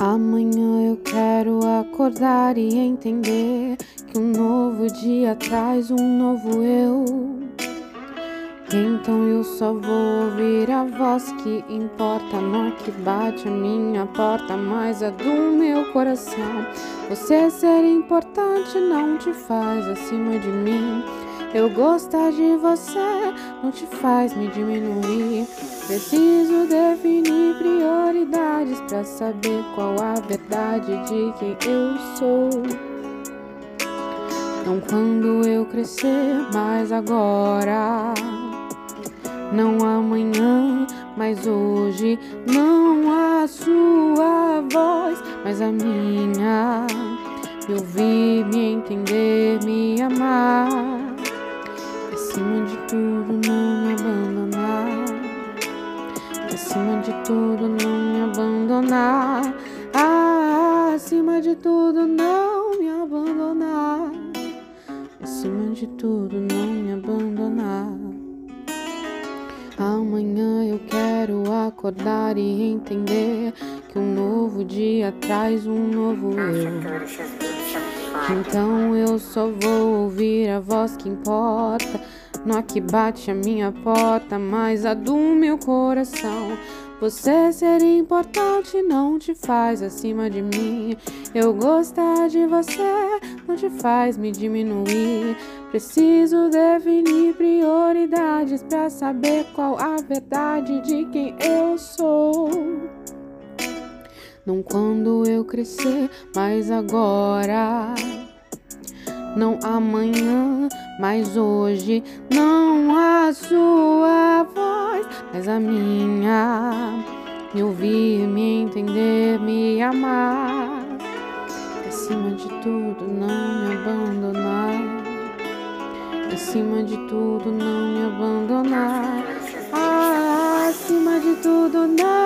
Amanhã eu quero acordar e entender que um novo dia traz um novo eu. Então eu só vou ouvir a voz que importa, não é que bate a minha porta, mas a do meu coração. Você ser importante não te faz acima de mim. Eu gostar de você não te faz me diminuir. Preciso definir prioridades para saber qual a verdade de quem eu sou. Não quando eu crescer, mas agora. Não amanhã, mas hoje. Não a sua voz, mas a minha. Me ouvir, me entender, me amar acima de tudo não me abandonar, acima de tudo não me abandonar, ah, acima de tudo não me abandonar, acima de tudo não me abandonar. Amanhã eu quero acordar e entender que um novo dia traz um novo eu. Então eu só vou ouvir a voz que importa. Não que bate a minha porta, mas a do meu coração. Você ser importante não te faz acima de mim. Eu gostar de você não te faz me diminuir. Preciso definir prioridades para saber qual a verdade de quem eu sou. Não quando eu crescer, mas agora. Não amanhã, mas hoje. Não a sua voz, mas a minha. Me ouvir, me entender, me amar. Acima de tudo, não me abandonar. Acima de tudo, não me abandonar. Ah, acima de tudo, não